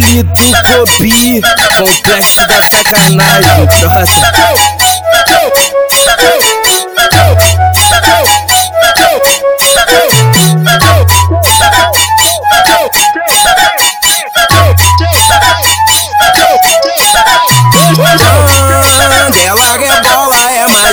baile do Cobi, complexo da sacanagem, troça. Ela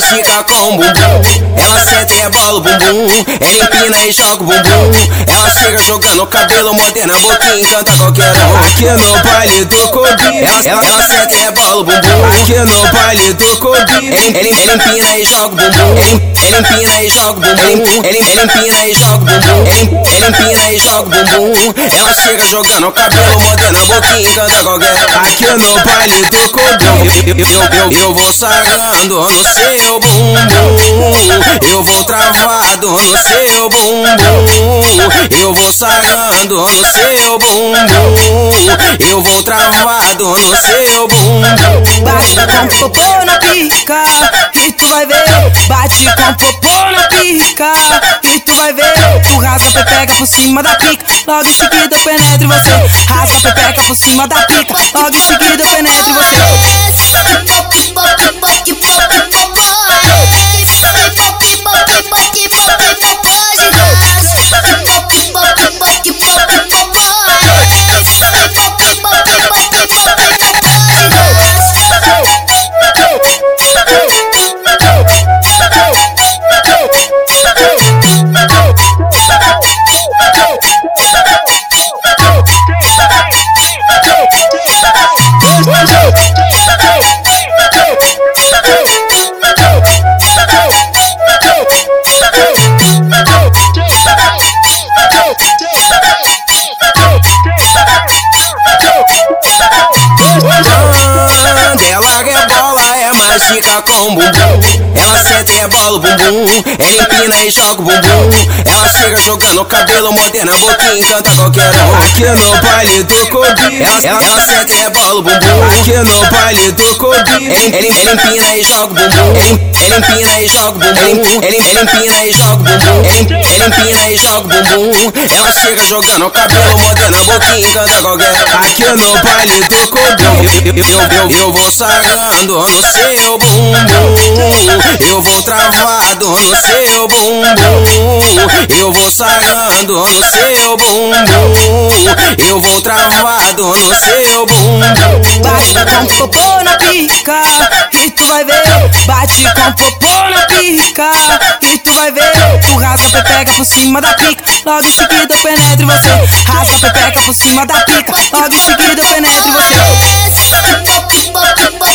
mágica com bumbum. Ela senta e rebola o bumbum. Ela empina e joga o bumbum. Ela chega jogando o cabelo moderno, a boquinha encanta qualquer um. Aqui no baile do Cobi, Ela, ela, senta e rebola o bumbum. aqui no baile do Cobi. Ela, empina e joga o bumbum. Ela, empina e joga o bumbum. Ela, empina e joga o bumbum. Ela, empina e joga o bumbum. Ela chega jogando o cabelo moderno, a boquinha encanta qualquer um. Aqui no baile do Cobi, Eu, eu, eu, eu vou sargando no seu bumbum. Eu vou travado no seu bumbum. Eu vou sargando no seu bumbum. Eu vou travado no seu bumbum. Bate com popô na pica e tu vai ver. Bate com popô na pica e tu vai ver. Tu rasga pepeca por cima da pica, logo em seguida eu penetro você. Rasga pepeca por cima da pica, logo em seguida rebola, é mágica com bumbum. Ela senta e rebola o bumbum. Ela empina e joga o bumbum. Ela chega jogando o cabelo moderno, a boquinha encanta qualquer um. aqui no baile do Cobi, Ela, ela, ela senta e rebola o bumbum. aqui no baile do Cobi. Ela, ela, ela empina e joga o bumbum. Ela, ela empina e joga o bumbum. Ela, ela empina e joga o bumbum. Ela, ela empina e joga o bumbum. Ela chega jogando o cabelo moderno, a boquinha encanta qualquer um. Aqui no baile do Cobi, Eu, eu, eu, eu vou sargando no seu bumbum. Eu vou travado no seu bumbum. Eu vou sargando no seu bumbum. Eu vou travado no seu bumbum. Bate com popô na pica e tu vai ver. Bate com popô na pica e tu vai ver. Tu rasga a pepeca por cima da pica, logo em seguida eu penetro em você. Rasga a pepeca por cima da pica, logo em seguida eu penetro em você. Pop,